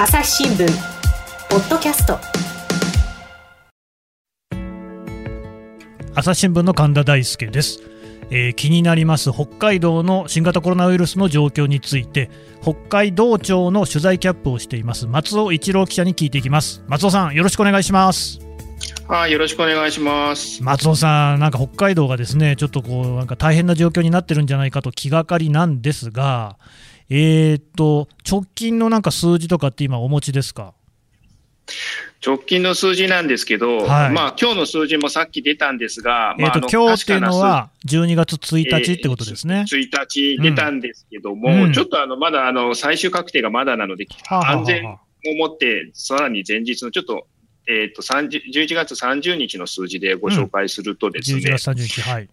朝日新聞ポッドキャスト。朝日新聞の神田大輔です、えー、気になります。北海道の新型コロナウイルスの状況について北海道庁の取材キャップをしています。松尾一郎記者に聞いていきます。松尾さんよろしくお願いします。はい、よろしくお願いします。松尾さん、なんか北海道がですね、ちょっとこう、なんか大変な状況になってるんじゃないかと気がかりなんですが、えー、っと、直近のなんか数字とかって今お持ちですか？直近の数字なんですけど、はい、まあ今日の数字もさっき出たんですが、えーと、今日っていうのは12月1日ってことですね。えー、1日出たんですけども、うん、ちょっとあのまだあの最終確定がまだなので、安全をもって、さらに前日のちょっとえっ、ー、と、11月30日の数字でご紹介するとですね。うん、11月30日、はい。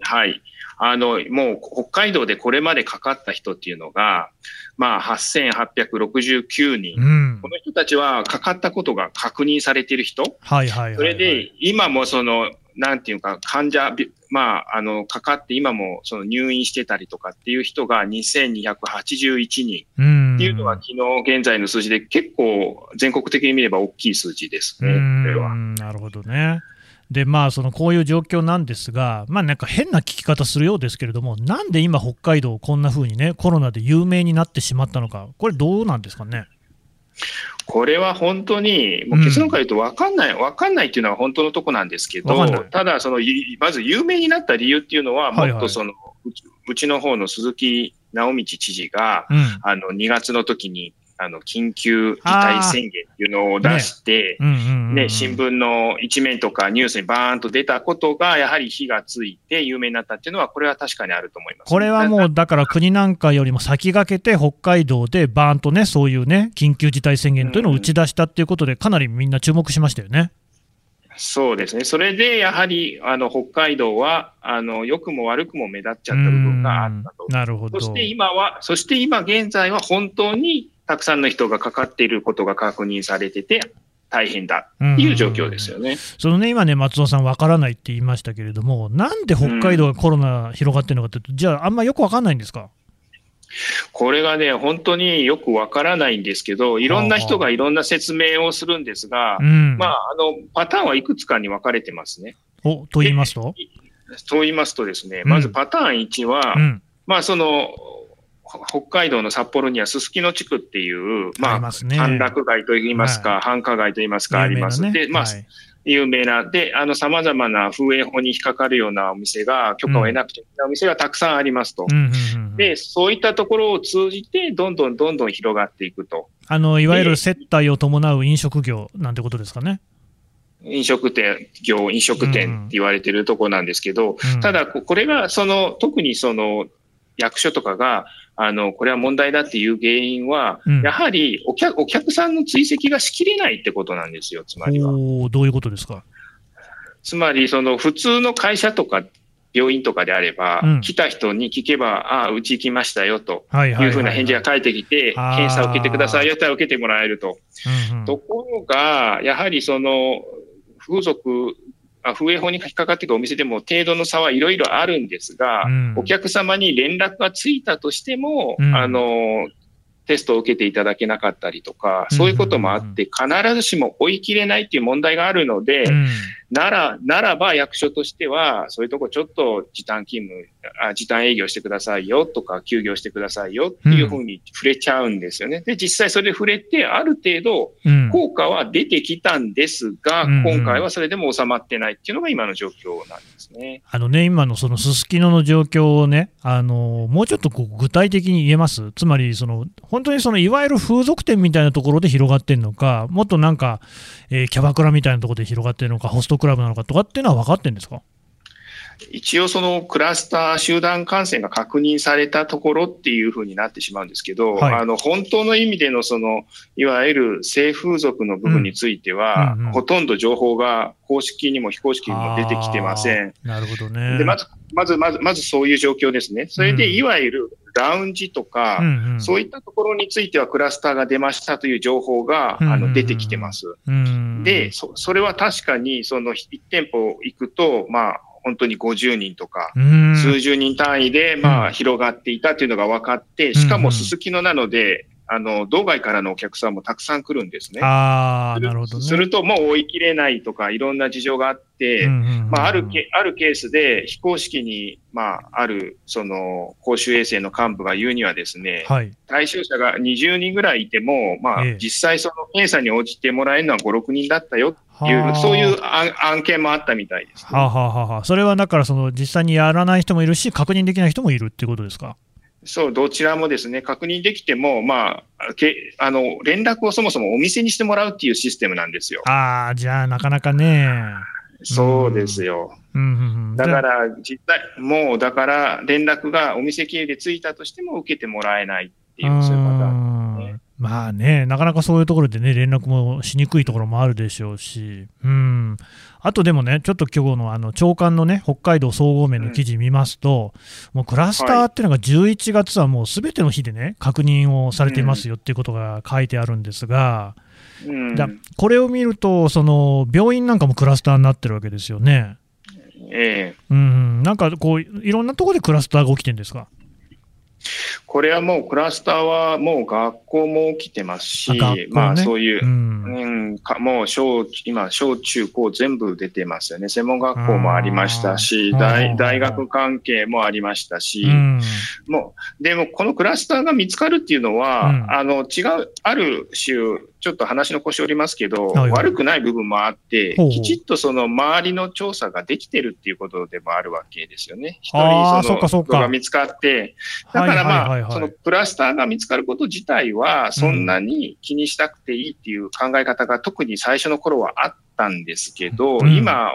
はい。あの、もう北海道でこれまでかかった人っていうのが、まあ、8869人、うん、この人たちはかかったことが確認されている人、はいはいはい、はい、それで、今もその、なんていうか、患者、まあ、あの、かかって今もその入院してたりとかっていう人が2281人。っていうのは昨日現在の数字で結構全国的に見れば大きい数字ですね、これは。なるほどね。でまあ、そのこういう状況なんですが、まあ、なんか変な聞き方するようですけれども、なんで今、北海道、こんな風にね、コロナで有名になってしまったのか、これ、どうなんですかね？これは本当に、もう結論から言うと分かんない、分かんないっていうのは本当のとこなんですけど、ただ、その、まず有名になった理由っていうのは、もっとその、はいはい、うちの方の鈴木直道知事が、うん、あの、2月の時に、あの、緊急事態宣言っていうのを出して、ね、新聞の一面とかニュースにバーンと出たことが、やはり火がついて有名になったっていうのは、これは確かにあると思います、これはもう、だから国なんかよりも先駆けて、北海道でバーンとね、そういうね、緊急事態宣言というのを打ち出したっていうことで、かなりみんな注目しましたよね。そうですね。それで、やはり、あの、北海道は、あの、良くも悪くも目立っちゃった部分があったと。なるほど。そして今は、そして今現在は本当にたくさんの人がかかっていることが確認されてて、大変だ。っていう状況ですよね。そのね、今ね、松尾さん、わからないって言いましたけれども、なんで北海道がコロナ広がってるのかって、じゃあ、あんまよくわかんないんですか？これがね、本当によくわからないんですけど、いろんな人がいろんな説明をするんですが、まあ、あの、パターンはいくつかに分かれてますね。お、と言いますと？と言いますとですね、まずパターン1は、うん、まあ、その、北海道の札幌にはすすきの地区っていう、まあ、歓楽街といいますか、はい、繁華街といいますか、あります。ね、で、まあ、はい。有名な、で、あの、様々な風営法に引っかかるようなお店が、許可を得なくちゃいけないお店がたくさんありますと。で、そういったところを通じて、どんどんどんどん広がっていくと。あの、いわゆる接待を伴う飲食業なんてことですかね。飲食店業、飲食店って言われてるところなんですけど、うん、ただ、これが、その、特にその、役所とかが、あの、これは問題だっていう原因は、うん、やはりお客お客さんの追跡がしきれないってことなんですよ、つまりは。どういうことですか？つまり、その普通の会社とか病院とかであれば、うん、来た人に聞けば、ああ、うち行きましたよというふうな返事が返ってきて、検査を受けてくださいよったら受けてもらえると。うんうん、ところが、やはりその、風俗風営法に引っかかっていくお店でも程度の差はいろいろあるんですが、うん、お客様に連絡がついたとしても、うん、あの、テストを受けていただけなかったりとか、そういうこともあって、必ずしも追い切れないっていう問題があるので、うん、なら、ならば役所としては、そういうとこちょっと時短勤務、あ時短営業してくださいよとか、休業してくださいよっていうふうに触れちゃうんですよね。で、実際それで触れて、ある程度、効果は出てきたんですが、うん、今回はそれでも収まってないっていうのが今の状況なんですね。あのね、今のそのすすきのの状況をね、あの、もうちょっとこう具体的に言えます？つまり、その、本当にその、いわゆる風俗店みたいなところで広がってるのか、もっとなんか、えー、キャバクラみたいなところで広がってるのか、ホストクラブなのかとかっていうのは分かってるんですか？一応そのクラスター集団感染が確認されたところっていうふうになってしまうんですけど、はい、あの本当の意味でのそのいわゆる性風俗の部分については、うんうんうん、ほとんど情報が公式にも非公式にも出てきてません。なるほどね。でまずまずまずまずそういう状況ですね。それでいわゆるラウンジとか、うんうん、そういったところについてはクラスターが出ましたという情報が、あの出てきてます。でそ、それは確かに、その1店舗行くと、まあ、本当に50人とか、数十人単位で、まあ、広がっていたというのが分かって、しかもすすきのなので、あの、道外からのお客さんもたくさん来るんですね。ああ、なるほどね。すると、もう追い切れないとか、いろんな事情があって、まあ、あるケ、あるケースで、非公式に、まあ、ある、その、公衆衛生の幹部が言うにはですね、はい、対象者が20人ぐらいいても、まあ、ええ、実際その検査に応じてもらえるのは5、6人だったよっていう、そういう案件もあったみたいです、ね、はあ、はあはあ、それはだから、その、実際にやらない人もいるし、確認できない人もいるっていうことですかそう、どちらもですね、確認できても、まあ、けあの連絡をそもそもお店にしてもらうっていうシステムなんですよ。ああ、じゃあ、なかなかね。そうですよ。うんだから、実際、もう、だから、連絡がお店経由でついたとしても受けてもらえないっていう、そういうパターン、ね。まあね、なかなかそういうところでね、連絡もしにくいところもあるでしょうし、うん、あとでもね、ちょっと今日のあの長官のね、北海道総合面の記事見ますと、うん、もうクラスターっていうのが11月はもうすべての日でね、確認をされていますよっていうことが書いてあるんですが、うん、だこれを見ると、その病院なんかもクラスターになってるわけですよね。ええ。うん、なんかこう、いろんなところでクラスターが起きてるんですか？これはもうクラスターはもう学校も起きてますし、ね、まあそういう、うん、うん、かもう小、今、小中高全部出てますよね。専門学校もありましたし、大大学関係もありましたし、うん、もう、でもこのクラスターが見つかるっていうのは、うん、あの、違う、ある種、ちょっと話の腰折りますけど、はい。はい、悪くない部分もあって、きちっとその周りの調査ができてるっていうことでもあるわけですよね。一人その人が見つかって、だからまあ、そのクラスターが見つかること自体は、そんなに気にしたくていいっていう考え方が特に最初の頃はあったんですけど、うん、今、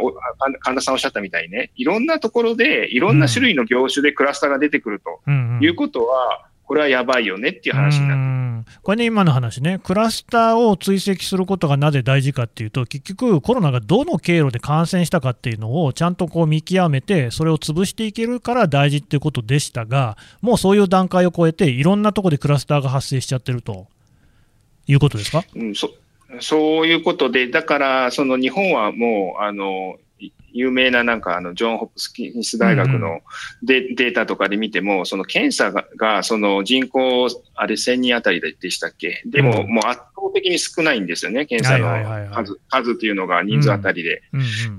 神田さんおっしゃったみたいにね、いろんなところで、いろんな種類の業種でクラスターが出てくるということは、これはやばいよねっていう話になって。これね、今の話ね、クラスターを追跡することがなぜ大事かっていうと、結局、コロナがどの経路で感染したかっていうのをちゃんとこう見極めて、それを潰していけるから大事っていうことでしたが、もうそういう段階を超えて、いろんなところでクラスターが発生しちゃってるということですか、うん、そそういうことで、だから、その日本はもう、あの有名ななんかあのジョン・ホプキンス大学のデ,、データとかで見ても、その検査がその人口、あれ1000人あたりでしたっけ？でも、もう圧倒的に少ないんですよね、検査の数数っていうのが人数あたりで。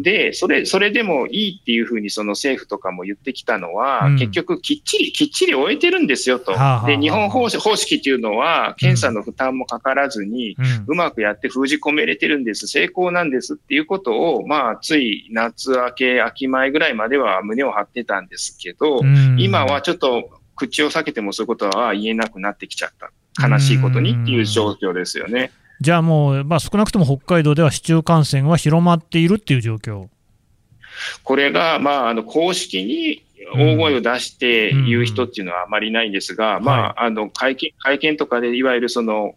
で、それ、それでもいいっていうふうにその政府とかも言ってきたのは、結局きっちり、きっちり終えてるんですよと。で、日本方式っていうのは、検査の負担もかからずに、うまくやって封じ込めれてるんです、成功なんですっていうことを、まあ、つい夏夏明け、秋前ぐらいまでは胸を張ってたんですけど、今はちょっと口を避けてもそういうことは言えなくなってきちゃった。悲しいことにっていう状況ですよね。じゃあもう、まあ、少なくとも北海道では市中感染は広まっているっていう状況。これが、まあ、あの公式に大声を出して言う人っていうのはあまりないんですが、まあ、あの会見会見とかでいわゆるその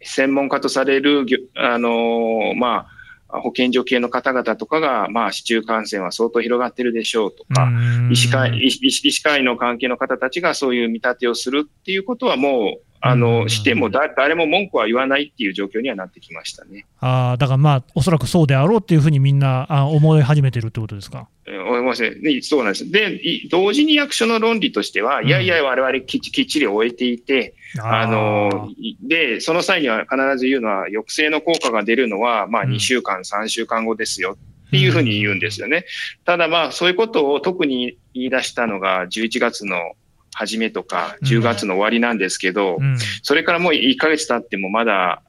専門家とされる、あのまあ、保健所系の方々とかが、まあ、市中感染は相当広がってるでしょうとか、医師会医師会の関係の方たちがそういう見立てをするっていうことはもう、あの、してもだ誰も文句は言わないっていう状況にはなってきましたね。あだからまあ、おそらくそうであろうっていうふうにみんなあ思い始めてるってことですか？思いますね。そうなんです。で、同時に役所の論理としては、うん、いやいや、我々きっちり終えていて、あの、で、その際には必ず言うのは、抑制の効果が出るのは、まあ、2週間、うん、3週間後ですよ。っていうふうに言うんですよね。ただまあ、そういうことを特に言い出したのが11月の初めとか10月の終わりなんですけど、うん、それからもう1ヶ月経ってもまだ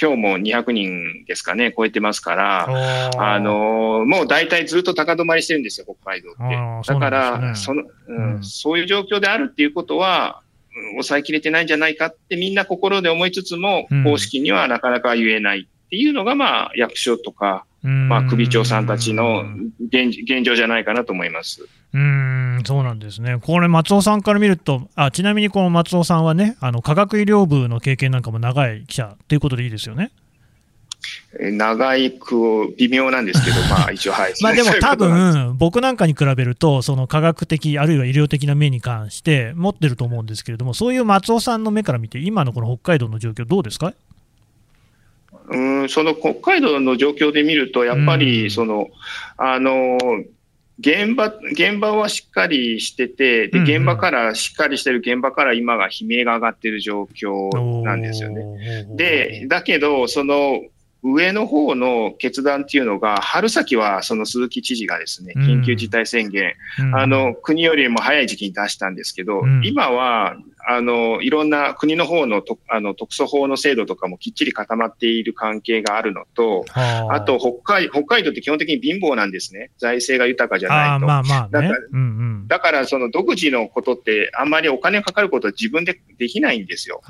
今日も200人ですかね、超えてますから、あのもう大体ずっと高止まりしてるんですよ、北海道って。だから、そ、ね、の、うん、そういう状況であるっていうことは、抑えきれてないんじゃないかってみんな心で思いつつも、公式にはなかなか言えないっていうのが、まあ、役所とか、まあ、首長さんたちの現現状じゃないかなと思います。うんそうなんですね、これ、松尾さんから見ると、あちなみにこの松尾さんはね、あの科学医療部の経験なんかも長い記者ということでいいですよね。長い句微妙なんですけど、まあ一応、はい。まあでも多分、僕なんかに比べると、その科学的、あるいは医療的な目に関して持ってると思うんですけれども、そういう松尾さんの目から見て、今のこの北海道の状況、どうですか？うんその北海道の状況で見ると、やっぱりその、うん、あの現場、現場はしっかりしてて、で、現場からしっかりしてる現場から今が悲鳴が上がってる状況なんですよね。で、だけど、その、上の方の決断っていうのが、春先はその鈴木知事がですね、緊急事態宣言、うん、あの、国よりも早い時期に出したんですけど、うん、今はあの、いろんな国の方のとあの特措法の制度とかもきっちり固まっている関係があるのと、あと北海、北海道って基本的に貧乏なんですね。財政が豊かじゃないと。まあまあね、だから、うんうん、だからその独自のことってあんまりお金かかることは自分でできないんですよ。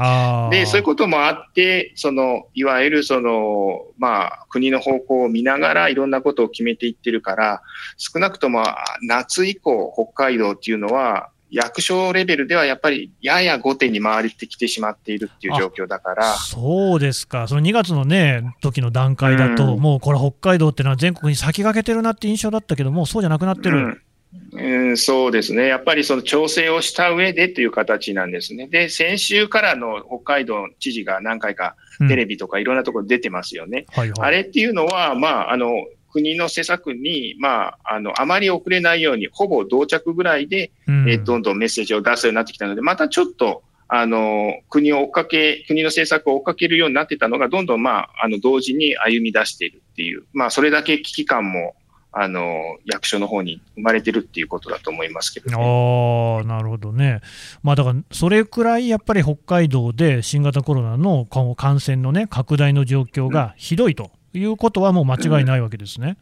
で、そういうこともあって、その、いわゆるその、まあ、国の方向を見ながらいろんなことを決めていってるから、少なくとも夏以降、北海道っていうのは、役所レベルではやっぱりやや後手に回ってきてしまっているっていう状況だからそうですか、その2月のね、時の段階だと、うん、もうこれ、北海道っていうのは全国に先駆けてるなって印象だったけど、もうそうじゃなくなってる。うんうん、そうですね。やっぱりその調整をした上でという形なんですね。で、先週からの北海道知事が何回かテレビとかいろんなところ出てますよね。うんはいはい、あれっていうのは、まあ、あの、国の施策に、まあ、あの、あまり遅れないように、ほぼ同着ぐらいで、うん、えどんどんメッセージを出すようになってきたので、またちょっと、あの、国を追っかけ、国の政策を追っかけるようになってたのが、どんどん、まあ、あの、同時に歩み出しているっていう、まあ、それだけ危機感も、あの、役所の方に生まれてるっていうことだと思いますけど、ね、ああ、なるほどね。まあ、だから、それくらいやっぱり北海道で新型コロナの感染のね、拡大の状況がひどいと。いうことはもう間違いないわけですね。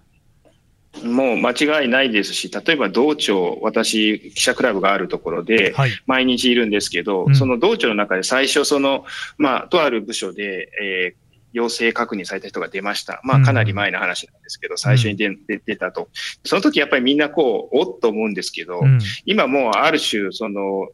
もう間違いないですし、例えば道庁、私、記者クラブがあるところで、毎日いるんですけど、はい、その道庁の中で最初、その、まあ、とある部署で、えー、陽性確認された人が出ました。まあ、かなり前の話なんですけど、うん、最初に出出たと。その時やっぱりみんなこう、おっと思うんですけど、うん、今もうある種、その、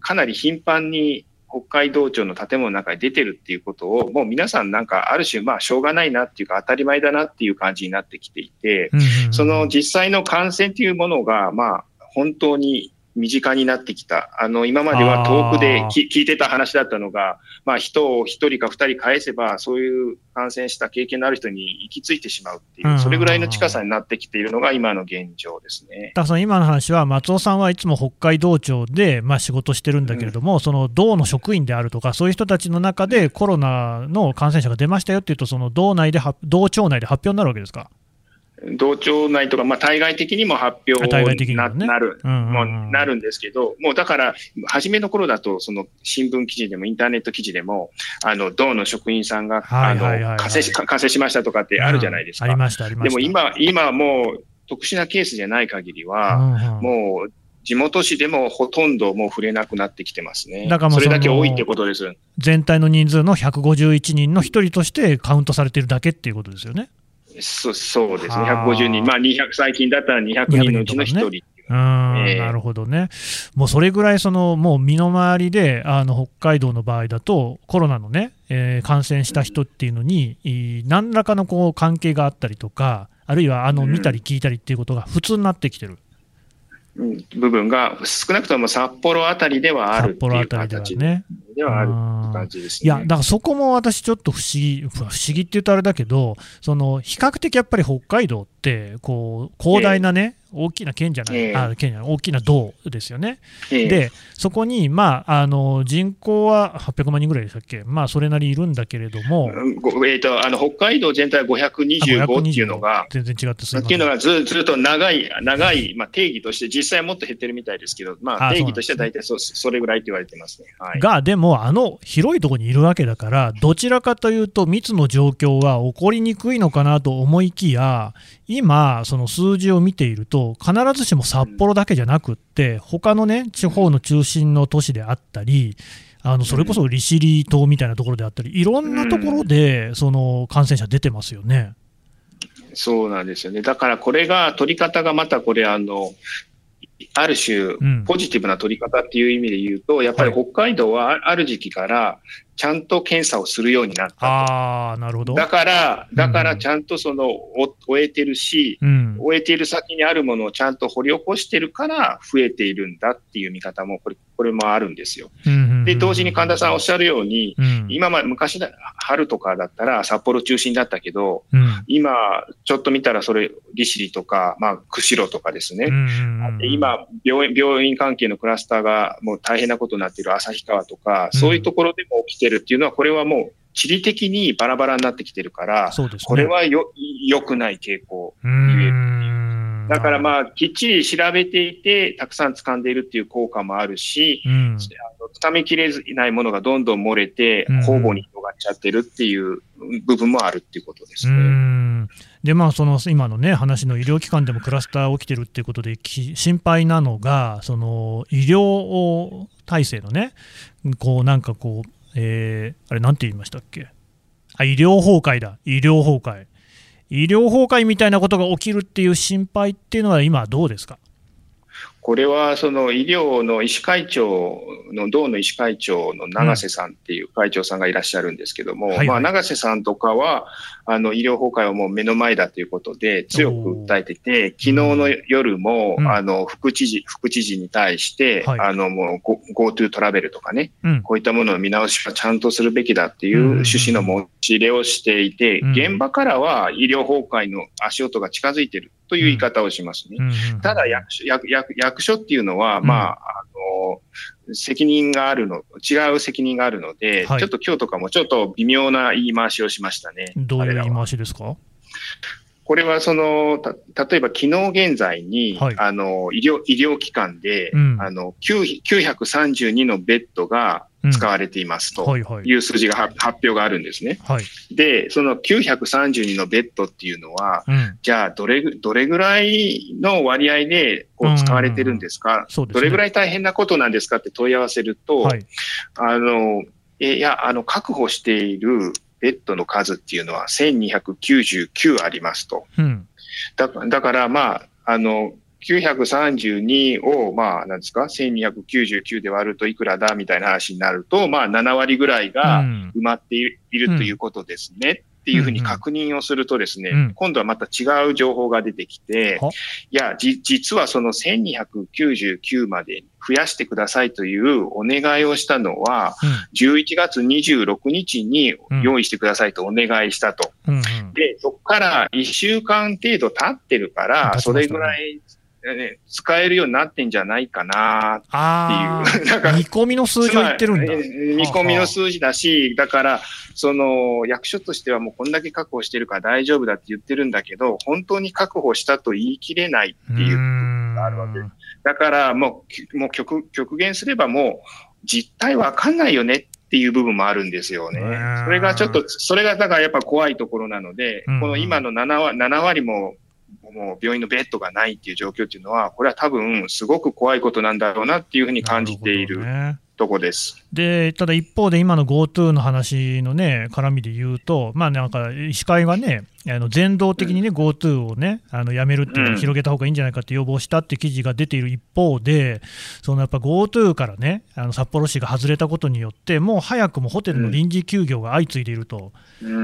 かなり頻繁に北海道庁の建物の中に出てるっていうことを、もう皆さんなんかある種、まあしょうがないなっていうか当たり前だなっていう感じになってきていて、その実際の感染っていうものが、まあ本当に身近になってきた。あの、今までは遠くで聞いてた話だったのが、まあ人を一人か二人返せば、そういう感染した経験のある人に行き着いてしまうっていう、それぐらいの近さになってきているのが今の現状ですね。だから今の話は、松尾さんはいつも北海道庁で、まあ、仕事してるんだけれども、うん、その道の職員であるとか、そういう人たちの中でコロナの感染者が出ましたよっていうと、その道内で、道庁内で発表になるわけですか？同庁内とか、まあ、対外的にも発表にな,、ね、なる、もうなるんですけど、もうだから、初めの頃だと、その新聞記事でもインターネット記事でも、あの、道の職員さんが、あの、感染し、しましたとかってあるじゃないですか。ありました、ありました。でも今、今もう特殊なケースじゃない限りは、もう、地元紙でもほとんどもう触れなくなってきてますね。だからそれだけ多いってことです。全体の人数の151人の一人としてカウントされてるだけっていうことですよね。そそうですね、150人、まあ、200最近だったら200人のうちの1人。ね。うん、えー、なるほどね、もうそれぐらいその、もう身の回りで、あの北海道の場合だと、コロナのね、えー、感染した人っていうのに、何らかのこう関係があったりとか、あるいはあの見たり聞いたりっていうことが普通になってきてる。部分が少なくとも札幌あたりではあるっていう形。でね。ではある感じですね。いや、だからそこも私ちょっと不思議、不思議って言うとあれだけど、その比較的やっぱり北海道って、こう、広大なね、大きな県じゃない、えー、あ県じゃない大きな道ですよね、えー、でそこに、まあ、あの人口は800万人ぐらいでしたっけ、まあ、それなりいるんだけれども、えーと、あの北海道全体は525っていうのが、全然違ってすっていうのがずずっと長い、長い、まあ、定義として、実際はもっと減ってるみたいですけど、まあ、定義としては大体そそれぐらいって言われてますね。はい、が、でも、あの広いところにいるわけだから、どちらかというと、密の状況は起こりにくいのかなと思いきや、今、その数字を見ていると、必ずしも札幌だけじゃなくって、他のね、地方の中心の都市であったり、あのそれこそ利尻島みたいなところであったり、いろんなところでその感染者出てますよね。そうなんですよね。だからこれが、取り方がまたこれ、あの、ある種、ポジティブな取り方っていう意味で言うと、やっぱり北海道はある時期から、ちゃんと検査をするようになったああ、なるほど。だから、だからちゃんとその、終えてるし、うん、終えている先にあるものをちゃんと掘り起こしてるから増えているんだっていう見方も、これ、これもあるんですよ。で、同時に神田さんおっしゃるように、うん、今まで昔だ、春とかだったら札幌中心だったけど、うん、今、ちょっと見たらそれ、利尻とか、まあ、釧路とかですね。今病院、病院関係のクラスターがもう大変なことになっている旭川とか、そういうところでも起きてるっていうのは、これはもう地理的にバラバラになってきてるから、ね、これはよ、良くない傾向。言えるだからまあ、きっちり調べていて、たくさん掴んでいるっていう効果もあるし、うん、掴みきれないものがどんどん漏れて、交互に広がっちゃってるっていう部分もあるっていうことですね。でまあ、その今の、ね、話の医療機関でもクラスター起きてるっていうことで、心配なのが、その医療体制のね、こうなんかこう、えー、あれ、なんて言いましたっけ？あ、医療崩壊だ、医療崩壊。医療崩壊みたいなことが起きるっていう心配っていうのは、今、どうですか？これはその医療の医師会長の、道の医師会長の永瀬さんっていう会長さんがいらっしゃるんですけども、うんはいはい、まあ、永瀬さんとかは、あの医療崩壊はもう目の前だということで強く訴えてて、昨日の夜も、うん、あの副知事、副知事に対して、はい、あのもう GoTo トラベルとかね、うん、こういったものの見直しはちゃんとするべきだっていう趣旨の申し入れをしていて、現場からは医療崩壊の足音が近づいてるという言い方をしますね。ただ役所役役、役所っていうのは、まあ、あの、責任があるの、違う責任があるので、はい、ちょっと今日とかもちょっと微妙な言い回しをしましたね。どういう言い回しですか？これはその、た、例えば昨日現在に、はい、あの、医療、医療機関で、うん、あの、932のベッドが使われていますと。いう数字が、発表があるんですね。はい、で、その932のベッドっていうのは、うん、じゃあ、どれ、どれぐらいの割合でこう使われてるんですか、うんね、どれぐらい大変なことなんですかって問い合わせると、はい、あの、いや、あの、確保しているベッドの数っていうのは1299ありますと。うん、だだから、まあ、あの、932を、まあ、なんですか、1299で割るといくらだみたいな話になると、まあ、7割ぐらいが埋まっている,、ということですね。っていうふうに確認をするとですね、うん。うん、今度はまた違う情報が出てきて、いや、じ、実はその1299まで増やしてくださいというお願いをしたのは、うん、11月26日に用意してくださいとお願いしたと。うんうん、で、そこから1週間程度経ってるから、それぐらいね、使えるようになってんじゃないかなっていう。なんか見込みの数字を言ってるんだ。見込みの数字だし、だから、その、役所としてはもうこんだけ確保してるから大丈夫だって言ってるんだけど、本当に確保したと言い切れないっていうことがあるわけ。だからもう、もう極、極限すればもう、実態わかんないよねっていう部分もあるんですよね。それがちょっと、それがだからやっぱ怖いところなので、この今の7割 ,7 割ももう病院のベッドがないっていう状況っていうのは、これは多分すごく怖いことなんだろうなっていうふうに感じているとこです。でただ一方で、今の GoTo の話のね、絡みで言うと、まあなんか医師会はね、あの全道的にね、GoTo をね、あのやめるっていうのを広げた方がいいんじゃないかって要望したって記事が出ている一方で、そのやっぱ GoTo からね、あの札幌市が外れたことによって、もう早くもホテルの臨時休業が相次いでいると、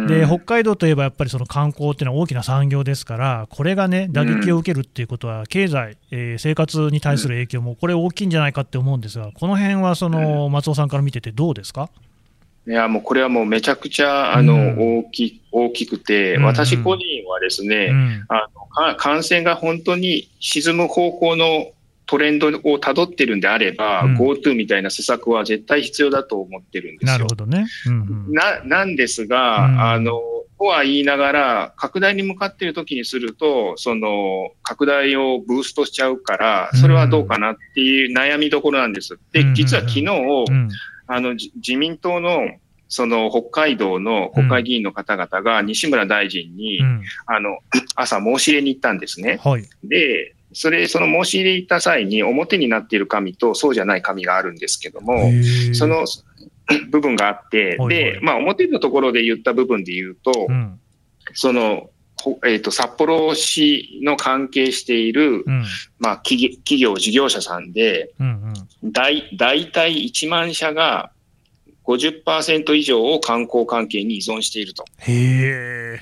で北海道といえばやっぱりその観光っていうのは大きな産業ですから、これがね、打撃を受けるっていうことは、経済、えー、生活に対する影響も、これ、大きいんじゃないかって思うんですが、この辺はその松尾さんから見てて、どうですか？いや、もうこれはもうめちゃくちゃ、あの、うん、大き、大きくて、私個人はですね、うん、あの、感染が本当に沈む方向のトレンドをたどってるんであれば、うん、GoTo みたいな施策は絶対必要だと思ってるんですよ。なるほどね。うんうん、な、なんですが、うん、あの、とは言いながら、拡大に向かっている時にすると、その、拡大をブーストしちゃうから、それはどうかなっていう悩みどころなんです。で、実は昨日、あの、自民党の、その北海道の国会議員の方々が西村大臣に、うん、あの、朝申し入れに行ったんですね。はい、で、それ、その申し入れ行った際に表になっている紙とそうじゃない紙があるんですけども、その部分があって、で、まあ表のところで言った部分で言うと、うん、その、えっ、ー、と、札幌市の関係している、うん、まあ企、企業、事業者さんで、うんうん、だい、大体1万社が50%以上を観光関係に依存していると。へー。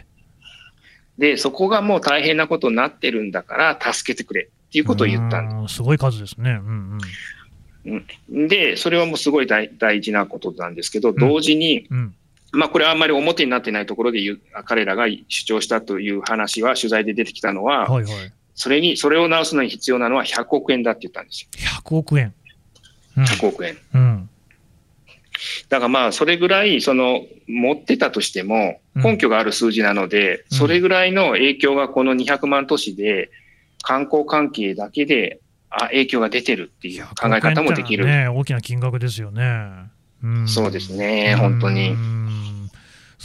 で、そこがもう大変なことになってるんだから、助けてくれっていうことを言ったんすごい数ですね。うんうん、で、それはもうすごい大大事なことなんですけど、同時に、うん、まあこれはあんまり表になってないところで言う、彼らが主張したという話は取材で出てきたのは、はいはい、それに、それを直すのに必要なのは100億円だって言ったんですよ。100億円。うん、100億円。うん。だからまあ、それぐらい、その、持ってたとしても、根拠がある数字なので、それぐらいの影響がこの200万都市で、観光関係だけで、あ、影響が出てるっていう考え方もできる。ね、大きな金額ですよね。うん、そうですね、本当に。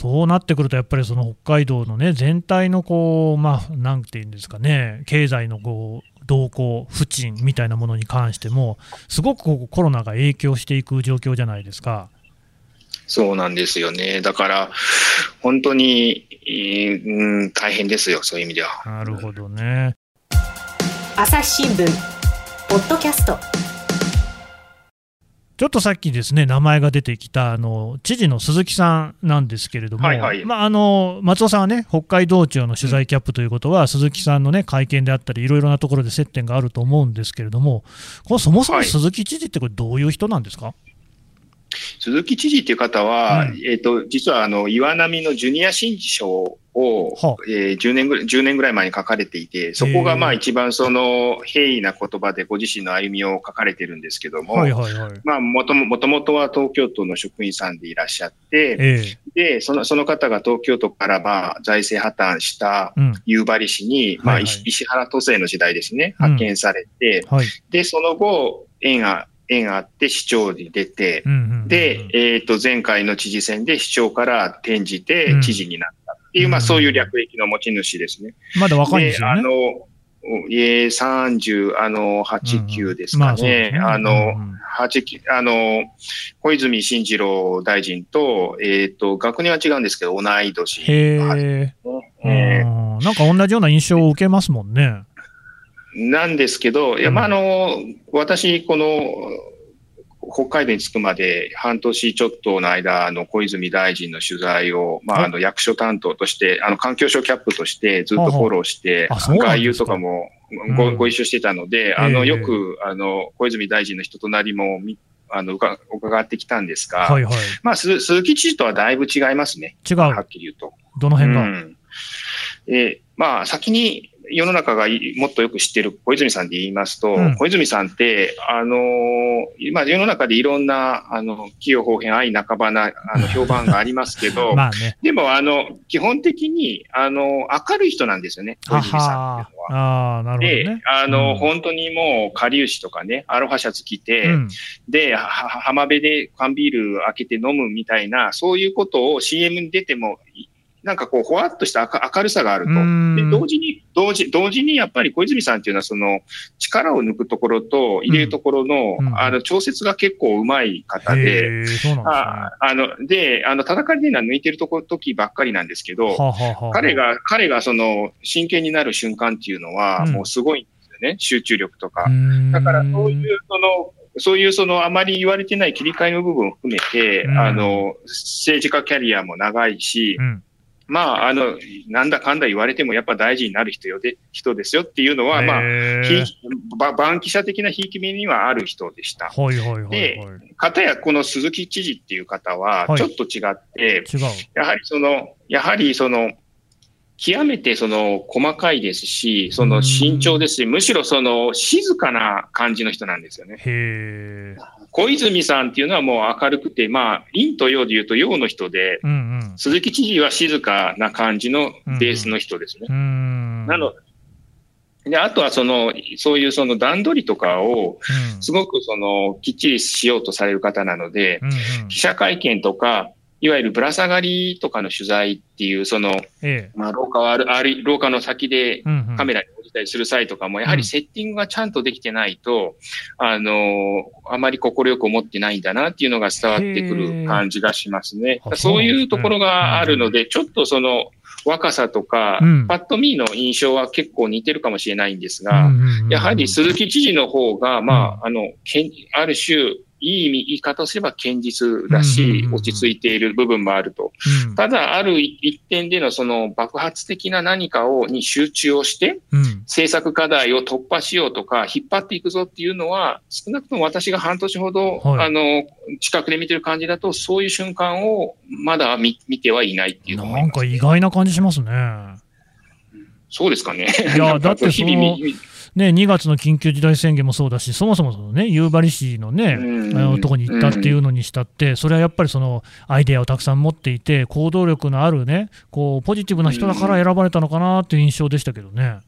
そうなってくると、やっぱりその北海道のね、全体のこう、まあ、なんていうんですかね、経済のこう動向、不沈みたいなものに関しても、すごくこうコロナが影響していく状況じゃないですか。そうなんですよね。だから、本当に、うん、大変ですよ、そういう意味では。なるほどね。朝日新聞、ポッドキャスト。ちょっとさっきですね、名前が出てきたあの知事の鈴木さんなんですけれども、はいはい、まあ、あの松尾さんはね、北海道庁の取材キャップということは、うん、鈴木さんの、ね、会見であったり、いろいろなところで接点があると思うんですけれども、このそもそも鈴木知事って、これ、どういう人なんですか、はい鈴木知事っていう方は、うん、えっ、ー、と、実はあの、岩波のジュニア新人賞を、えー、10年ぐらい、10年ぐらい前に書かれていて、そこがまあ一番その平易な言葉でご自身の歩みを書かれてるんですけども、もともともとは東京都の職員さんでいらっしゃって、えー、で、その、その方が東京都からまあ財政破綻した夕張市に、うん、まあ石原都政の時代ですね、派遣されて、うんはい、で、その後、縁が縁あって市長に出て、で、えっ、ー、と、前回の知事選で市長から転じて知事になったっていう、うん、まあそういう略歴の持ち主ですね。まだ若いんですよね。あの、え30、あの、8、9ですかね。ああの、8、9、あの、小泉進次郎大臣と、えっ、ー、と、学年は違うんですけど、同い年。へえー、なんか同じような印象を受けますもんね。なんですけど、いや、まあ、あの、私、この、北海道に着くまで半年ちょっとの間の小泉大臣の取材を、まあ、あの役所担当として、あの環境省キャップとしてずっとフォローして、外遊とかもご,、ご一緒してたので、あのよくあの小泉大臣の人となりもあの伺ってきたんですが、はいはい、まあ、鈴木知事とはだいぶ違いますね。違う。はっきり言うと。どの辺が、うん、えー、まあ、先に世の中がもっとよく知ってる小泉さんで言いますと、うん、小泉さんって、あの今世の中でいろんな、あの、器用方変愛半ばな、あの、評判がありますけど、まあね、でも、あの、基本的に、あの、明るい人なんですよね、小泉さんっていうのは。あなるほど、ね、で、あの、うん、本当にもう、かりゆしとかね、アロハシャツ着て、うん、で、浜辺で缶ビール開けて飲むみたいな、そういうことを CM に出てもなんかこう、ほわっとした明るさがあると。で、同時に、同時、同時にやっぱり小泉さんっていうのは、その、力を抜くところと入れるところの、うん、あの、調節が結構うまい方で、でね、ああの、で、あの、戦いでのは抜いてるところ、時ばっかりなんですけど、ははは彼が、彼がその、真剣になる瞬間っていうのは、もうすごいんですよね、うん、集中力とか。だから、そういう、その、そういうそのあまり言われてない切り替えの部分を含めて、うん、あの、政治家キャリアも長いし、うんまあ、あの、なんだかんだ言われてもやっぱ大事になる人よで、人ですよっていうのは、まあ、番記者的なひいき目にはある人でした。はいはいはい、はい、で、かたやこの鈴木知事っていう方は、ちょっと違って、はい、やはりその、やはりその、極めてその細かいですし、その慎重ですし、むしろその静かな感じの人なんですよね。へ小泉さんっていうのはもう明るくて、まあ、陰と陽で言うと陽の人で、うんうん、鈴木知事は静かな感じのベースの人ですね。うんうん、なので、あとはその、そういうその段取りとかを、すごくその、きっちりしようとされる方なので、うんうん、記者会見とか、いわゆるぶら下がりとかの取材っていう、その、ええ、まあ、廊下はある、ある、廊下の先でカメラに応じたりする際とかも、やはりセッティングがちゃんとできてないと、うん、あの、あまり心よく思ってないんだなっていうのが伝わってくる感じがしますね。そういうところがあるので、ちょっとその、若さとか、うん、パッと見の印象は結構似てるかもしれないんですが、やはり鈴木知事の方が、まあ、あの、ある種、いい言い方をすれば堅実だし、落ち着いている部分もあると。うん、ただ、ある一点でのその爆発的な何かをに集中をして、うん、政策課題を突破しようとか、引っ張っていくぞっていうのは、少なくとも私が半年ほど、はい、あの、近くで見てる感じだと、そういう瞬間をまだ見見てはいないっていうなんか意外な感じしますね。そうですかね。いや、だってその、ね、2月の緊急事態宣言もそうだし、そもそもその、ね、夕張市のね、のとこに行ったっていうのにしたって、それはやっぱりそのアイデアをたくさん持っていて、行動力のあるね、こうポジティブな人だから選ばれたのかなっていう印象でしたけどね。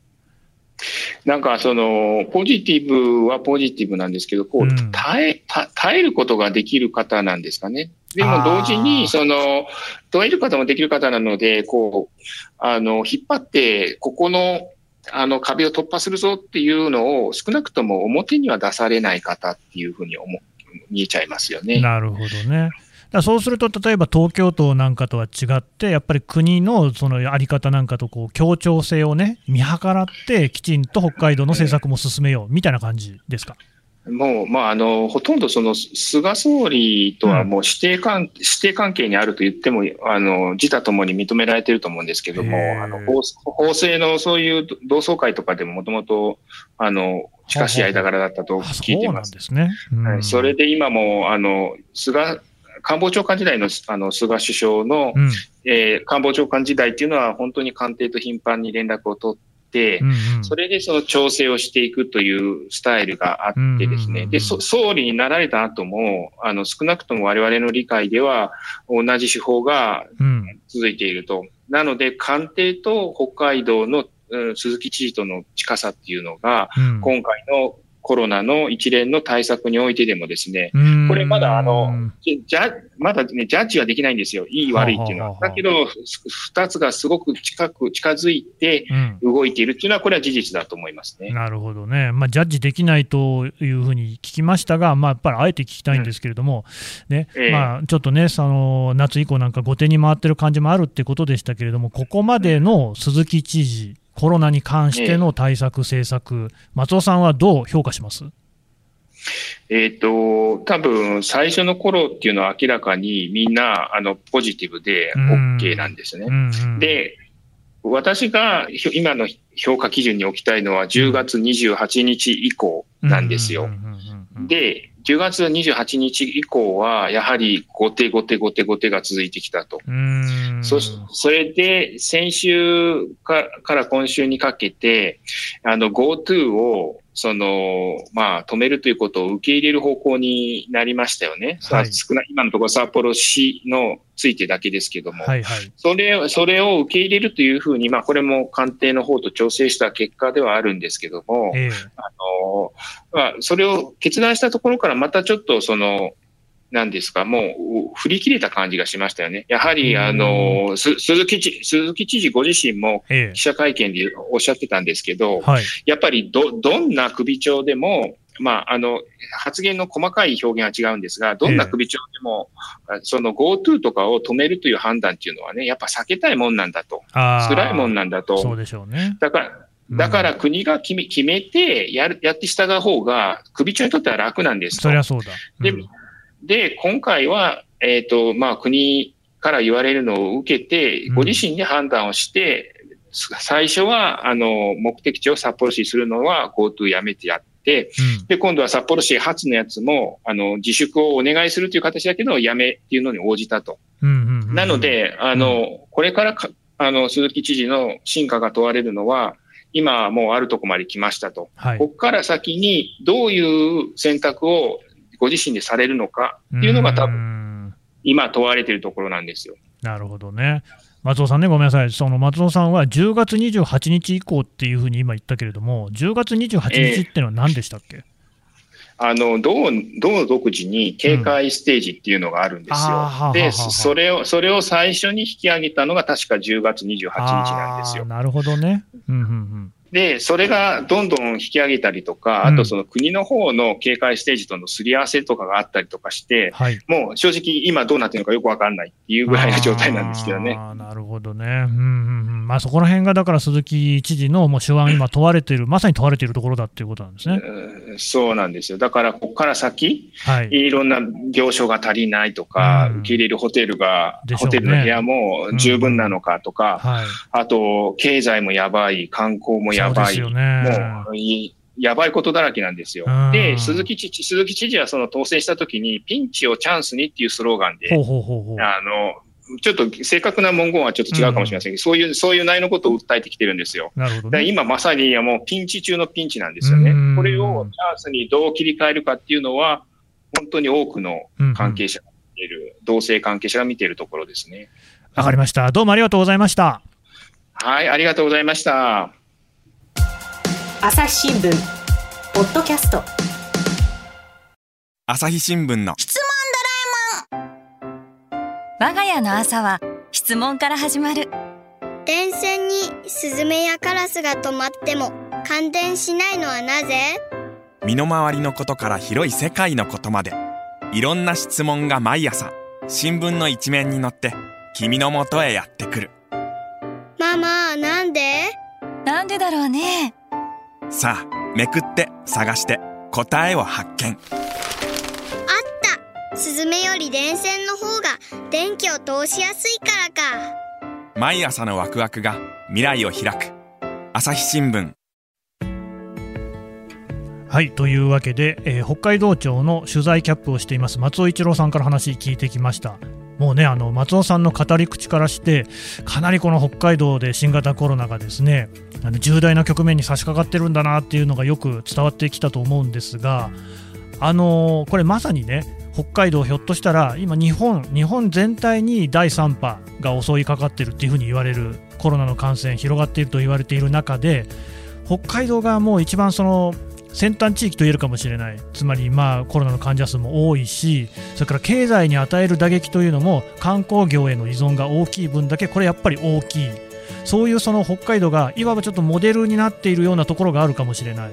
なんかそのポジティブはポジティブなんですけど、こう耐え耐えることができる方なんですかね。でも同時に、その、耐える方もできる方なので、こう、あの、引っ張って、ここのあの壁を突破するぞっていうのを少なくとも表には出されない方っていうふうに思見えちゃいますよね。なるほどね。だそうすると、例えば東京都なんかとは違って、やっぱり国のそのあり方なんかとこう協調性をね、見計らって、きちんと北海道の政策も進めようみたいな感じですか？もう、まあ、あの、ほとんどその、菅総理とはもう指定関、うん、指定関係にあると言っても、あの、自他ともに認められていると思うんですけども、あの法、法制のそういう同窓会とかでももともと、あの、近しい間柄だったと聞いています。そうなん。はい。それで今も、あの、菅、官房長官時代のあの菅首相の、うん、えー、官房長官時代っていうのは、本当に官邸と頻繁に連絡を取って、、それでその調整をしていくというスタイルがあってですね、で、総理になられた後も、あの、少なくとも我々の理解では、同じ手法が続いていると。うん、なので、官邸と北海道の鈴木知事との近さっていうのが、今回のコロナの一連の対策においてでもですね、これまだあの、じゃ、まだね、ジャッジはできないんですよ。いい悪いっていうのは。だけど、二つがすごく近く、近づいて動いているっていうのは、これは事実だと思いますね。なるほどね。まあ、ジャッジできないというふうに聞きましたが、まあ、やっぱりあえて聞きたいんですけれども、うん、ね、えー、まあ、ちょっとね、その、夏以降なんか後手に回ってる感じもあるってことでしたけれども、ここまでの鈴木知事、コロナに関しての対策、政策、松尾さんはどう評価します？えっ、と、多分最初の頃っていうのは明らかにみんなあのポジティブで OK なんですね。で、私が今の評価基準に置きたいのは10月28日以降なんですよ。で、10月28日以降は、やはり後手後手後手後手が続いてきたと。そそれで、先週から今週にかけて、あの、GoTo を、その、まあ、止めるということを受け入れる方向になりましたよね。はい、少ない、今のところ札幌市のついてだけですけども、はいはい、それ、それを受け入れるというふうに、まあ、これも官邸の方と調整した結果ではあるんですけども、えー、あの、まあ、それを決断したところからまたちょっとその、なんですか、もう振り切れた感じがしましたよね。やはり、あの、鈴木知鈴木知事ご自身も記者会見でおっしゃってたんですけど、はい、やっぱりど、どんな首長でも、まあ、あの、発言の細かい表現は違うんですが、どんな首長でも、その GoTo とかを止めるという判断っていうのはね、やっぱ避けたいもんなんだと。辛いもんなんだと。そうでしょうね。だから、だから国が決め決めてやる、やって従う方が、首長にとっては楽なんですそりゃそうだ。うん、で、で、今回は、えっ、ー、と、まあ、国から言われるのを受けて、ご自身で判断をして、うん、最初は、あの、目的地を札幌市にするのは GoTo やめてやって、うん、で、今度は札幌市初のやつも、あの、自粛をお願いするという形だけど、やめっていうのに応じたと。なので、あの、これからあの、鈴木知事の進化が問われるのは、今はもうあるとこまで来ましたと。はい、ここから先にどういう選択をご自身でされるのかっていうのが多分、今問われているところなんですよ。なるほどね。松尾さんね、ごめんなさい、その松尾さんは10月28日以降っていうふうに今言ったけれども、10月28日っていうのは何でしたっけ、えーあの、道、道独自に警戒ステージっていうのがあるんですよ。うん、で、それを、それを最初に引き上げたのが確か10月28日なんですよ。なるほどね。うんうんうんで、それがどんどん引き上げたりとか、あとその国の方の警戒ステージとのすり合わせとかがあったりとかして、はい、もう正直今どうなってるのかよくわかんないっていうぐらいの状態なんですけどね。なるほどね。うんうんうん。まあそこら辺がだから鈴木知事のもう手腕今問われている、まさに問われているところだっていうことなんですね。そうなんですよ。だからここから先、はい、いろんな病床が足りないとか、うん、受け入れるホテルが、ね、ホテルの部屋も十分なのかとか、うんはい、あと経済もやばい、観光もやばい、やばい。ね、もうやばいことだらけなんですよ。で、鈴木知事、鈴木知事はその当選した時に、ピンチをチャンスにっていうスローガンで、ほうほうほうほうあの、ちょっと正確な文言はちょっと違うかもしれませんけど、うん、そういう、そういう内のことを訴えてきてるんですよ。なるほど、ね、今まさにもうピンチ中のピンチなんですよね。これをチャンスにどう切り替えるかっていうのは、本当に多くの関係者が見ている、うんうん、同性関係者が見ているところですね。わかりました。どうもありがとうございました。はい、ありがとうございました。朝日新聞。ポッドキャスト。朝日新聞の。質問ドラえもん。我が家の朝は質問から始まる。電線にスズメやカラスが止まっても感電しないのはなぜ？身の回りのことから広い世界のことまで。いろんな質問が毎朝新聞の一面に載って君のもとへやってくる。ママなんで？なんでだろうねさあめくって探して答えを発見。あった。スズメより電線の方が電気を通しやすいからか。毎朝のワクワクが未来を開く。朝日新聞。はいというわけで、えー、北海道庁の取材キャップをしています松尾一郎さんから話聞いてきましたもうねあの松尾さんの語り口からしてかなりこの北海道で新型コロナがですねあの重大な局面に差し掛かってるんだなっていうのがよく伝わってきたと思うんですがあのこれまさにね北海道ひょっとしたら今日本日本全体に第3波が襲いかかってるっていうふうに言われるコロナの感染広がっていると言われている中で北海道がもう一番その先端地域と言えるかもしれない。つまりまあコロナの患者数も多いしそれから経済に与える打撃というのも観光業への依存が大きい分だけこれやっぱり大きい。そういうその北海道がいわばちょっとモデルになっているようなところがあるかもしれない。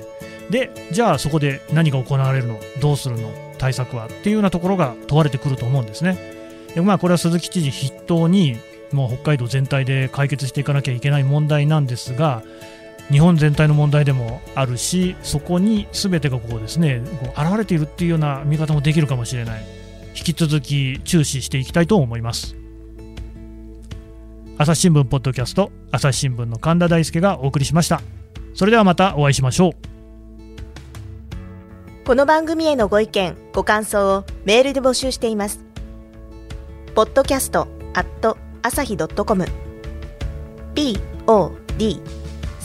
でじゃあそこで何が行われるの？どうするの？対策はっていうようなところが問われてくると思うんですね。でまあこれは鈴木知事筆頭にもう北海道全体で解決していかなきゃいけない問題なんですが日本全体の問題でもあるしそこに全てがこうですねこう現れているっていうような見方もできるかもしれない。引き続き注視していきたいと思います。朝日新聞ポッドキャスト朝日新聞の神田大輔がお送りしました。それではまたお会いしましょう。この番組へのご意見ご感想をメールで募集しています。ポッドキャストアット朝日ドッ